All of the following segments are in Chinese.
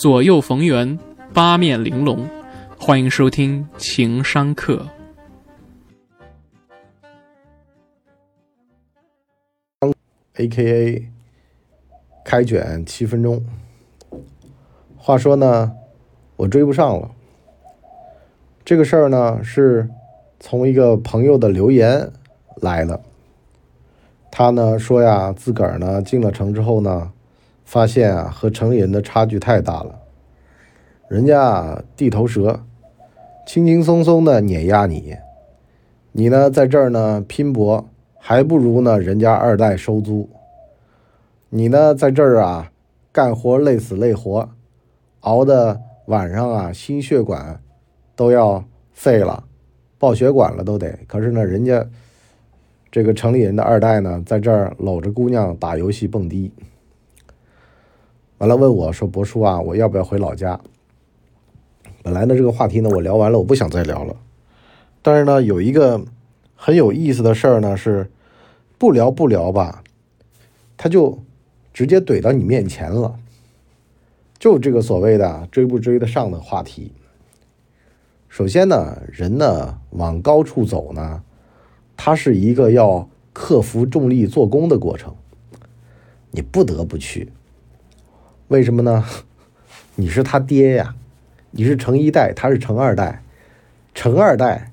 左右逢源，八面玲珑。欢迎收听情商课。A.K.A. 开卷七分钟。话说呢，我追不上了。这个事儿呢，是从一个朋友的留言来的。他呢说呀，自个儿呢进了城之后呢，发现啊和城里人的差距太大了。人家地头蛇，轻轻松松的碾压你，你呢在这儿呢拼搏。还不如呢，人家二代收租。你呢，在这儿啊，干活累死累活，熬的晚上啊，心血管都要废了，爆血管了都得。可是呢，人家这个城里人的二代呢，在这儿搂着姑娘打游戏蹦迪。完了，问我说：“博叔啊，我要不要回老家？”本来呢，这个话题呢，我聊完了，我不想再聊了。但是呢，有一个。很有意思的事儿呢，是不聊不聊吧，他就直接怼到你面前了，就这个所谓的追不追得上的话题。首先呢，人呢往高处走呢，它是一个要克服重力做功的过程，你不得不去。为什么呢？你是他爹呀，你是程一代，他是程二代，程二代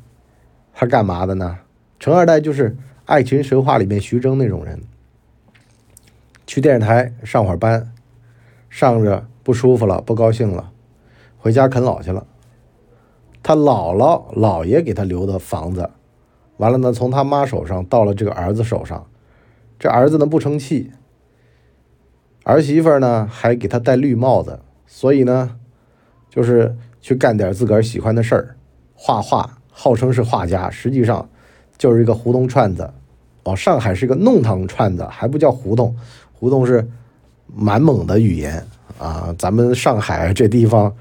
他干嘛的呢？程二代就是《爱情神话》里面徐峥那种人，去电视台上会儿班，上着不舒服了，不高兴了，回家啃老去了。他姥姥姥爷给他留的房子，完了呢，从他妈手上到了这个儿子手上，这儿子呢不成器，儿媳妇呢还给他戴绿帽子，所以呢，就是去干点自个儿喜欢的事儿，画画，号称是画家，实际上。就是一个胡同串子，哦，上海是一个弄堂串子，还不叫胡同，胡同是满蒙的语言啊。咱们上海这地方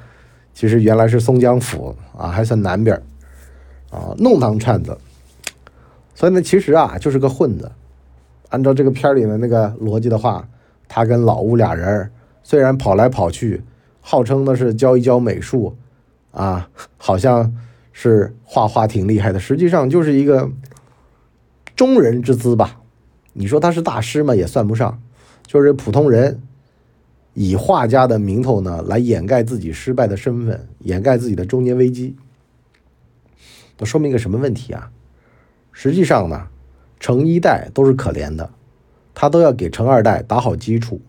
其实原来是松江府啊，还算南边啊，弄堂串子。所以呢，其实啊就是个混子。按照这个片里的那个逻辑的话，他跟老吴俩人虽然跑来跑去，号称的是教一教美术啊，好像。是画画挺厉害的，实际上就是一个中人之姿吧。你说他是大师嘛，也算不上，就是普通人以画家的名头呢，来掩盖自己失败的身份，掩盖自己的中年危机。那说明一个什么问题啊？实际上呢，成一代都是可怜的，他都要给成二代打好基础。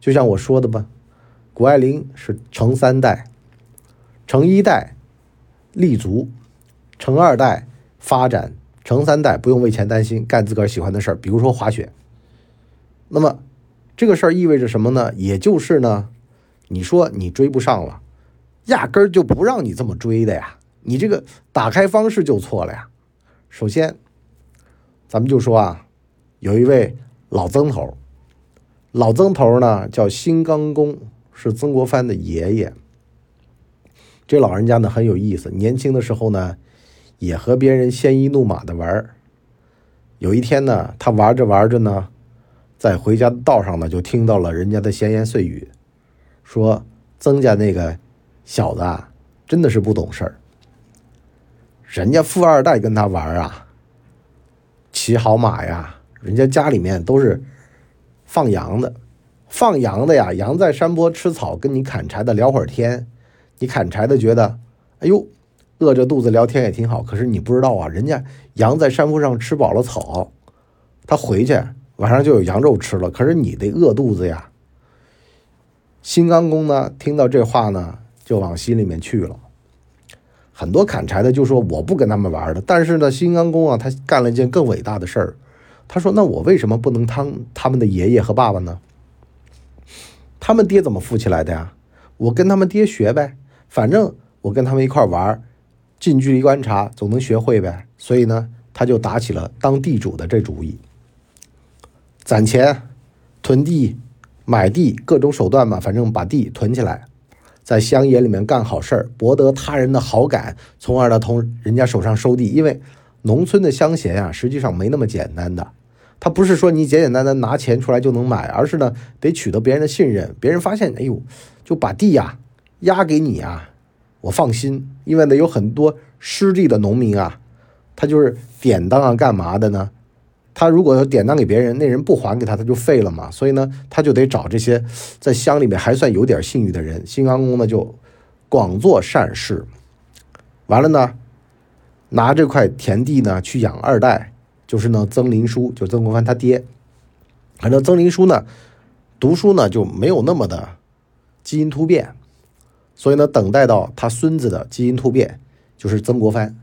就像我说的吧，谷爱凌是成三代，成一代。立足，成二代发展，成三代不用为钱担心，干自个儿喜欢的事儿，比如说滑雪。那么这个事儿意味着什么呢？也就是呢，你说你追不上了，压根儿就不让你这么追的呀，你这个打开方式就错了呀。首先，咱们就说啊，有一位老曾头，老曾头呢叫辛刚公，是曾国藩的爷爷。这老人家呢很有意思，年轻的时候呢，也和别人鲜衣怒马的玩儿。有一天呢，他玩着玩着呢，在回家的道上呢，就听到了人家的闲言碎语，说曾家那个小子啊，真的是不懂事儿。人家富二代跟他玩啊，骑好马呀，人家家里面都是放羊的，放羊的呀，羊在山坡吃草，跟你砍柴的聊会儿天。你砍柴的觉得，哎呦，饿着肚子聊天也挺好。可是你不知道啊，人家羊在山坡上吃饱了草，他回去晚上就有羊肉吃了。可是你得饿肚子呀。新刚公呢，听到这话呢，就往心里面去了。很多砍柴的就说我不跟他们玩了，但是呢，新刚公啊，他干了一件更伟大的事儿。他说：“那我为什么不能当他们的爷爷和爸爸呢？他们爹怎么富起来的呀？我跟他们爹学呗。”反正我跟他们一块玩，近距离观察总能学会呗。所以呢，他就打起了当地主的这主意，攒钱、囤地、买地，各种手段嘛，反正把地囤起来，在乡野里面干好事儿，博得他人的好感，从而呢从人家手上收地。因为农村的乡贤啊，实际上没那么简单的，他不是说你简简单单拿钱出来就能买，而是呢得取得别人的信任，别人发现，哎呦，就把地呀押给你啊，我放心，因为呢有很多失地的农民啊，他就是典当啊干嘛的呢？他如果要典当给别人，那人不还给他，他就废了嘛。所以呢，他就得找这些在乡里面还算有点信誉的人。新康公呢就广做善事，完了呢，拿这块田地呢去养二代。就是呢，曾林书就曾国藩他爹，反正曾林书呢，读书呢就没有那么的基因突变，所以呢，等待到他孙子的基因突变，就是曾国藩。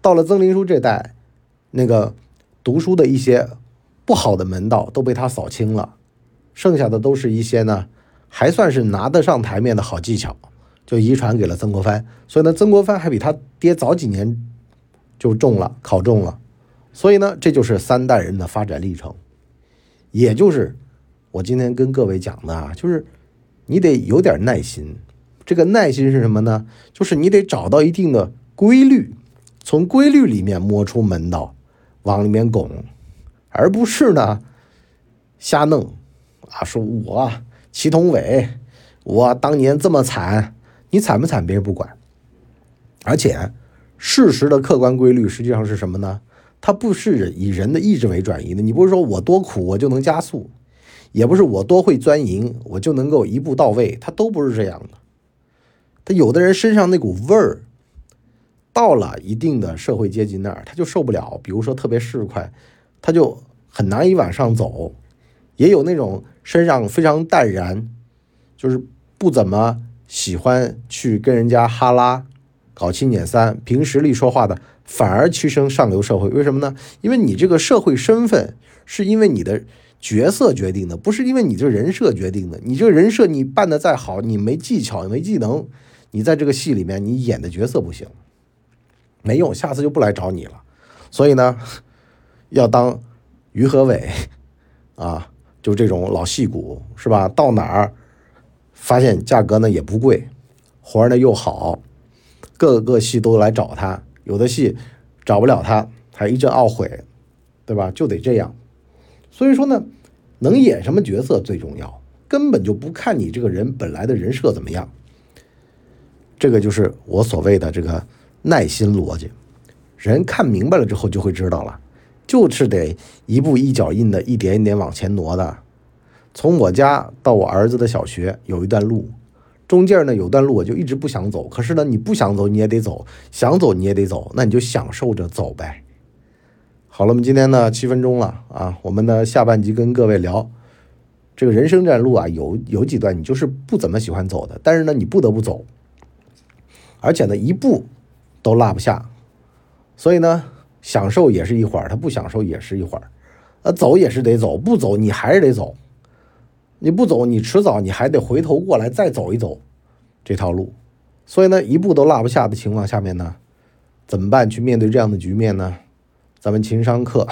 到了曾林书这代，那个读书的一些不好的门道都被他扫清了，剩下的都是一些呢，还算是拿得上台面的好技巧，就遗传给了曾国藩。所以呢，曾国藩还比他爹早几年就中了，考中了。所以呢，这就是三代人的发展历程，也就是我今天跟各位讲的啊，就是你得有点耐心。这个耐心是什么呢？就是你得找到一定的规律，从规律里面摸出门道，往里面拱，而不是呢瞎弄啊。说我祁同伟，我当年这么惨，你惨不惨？别人不管。而且事实的客观规律实际上是什么呢？它不是以人的意志为转移的，你不是说我多苦我就能加速，也不是我多会钻营我就能够一步到位，它都不是这样的。他有的人身上那股味儿，到了一定的社会阶级那儿他就受不了，比如说特别市侩，他就很难以往上走。也有那种身上非常淡然，就是不怎么喜欢去跟人家哈拉。搞七捻三，凭实力说话的反而提升上流社会，为什么呢？因为你这个社会身份是因为你的角色决定的，不是因为你这人设决定的。你这人设你办的再好，你没技巧、没技能，你在这个戏里面你演的角色不行，没用，下次就不来找你了。所以呢，要当于和伟啊，就这种老戏骨是吧？到哪儿发现价格呢也不贵，活儿呢又好。各个戏都来找他，有的戏找不了他，还一阵懊悔，对吧？就得这样。所以说呢，能演什么角色最重要，根本就不看你这个人本来的人设怎么样。这个就是我所谓的这个耐心逻辑。人看明白了之后就会知道了，就是得一步一脚印的，一点一点往前挪的。从我家到我儿子的小学有一段路。中间呢有段路我就一直不想走，可是呢你不想走你也得走，想走你也得走，那你就享受着走呗。好了，我们今天呢七分钟了啊，我们呢下半集跟各位聊这个人生这路啊，有有几段你就是不怎么喜欢走的，但是呢你不得不走，而且呢一步都落不下，所以呢享受也是一会儿，他不享受也是一会儿，呃走也是得走，不走你还是得走。你不走，你迟早你还得回头过来再走一走这条路，所以呢，一步都落不下的情况下面呢，怎么办？去面对这样的局面呢？咱们情商课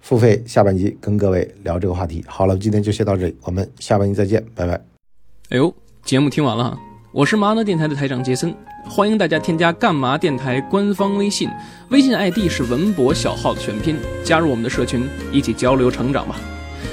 付费下半集跟各位聊这个话题。好了，今天就先到这里，我们下半集再见，拜拜。哎呦，节目听完了，我是麻辣电台的台长杰森，欢迎大家添加干嘛电台官方微信，微信 ID 是文博小号的全拼，加入我们的社群，一起交流成长吧。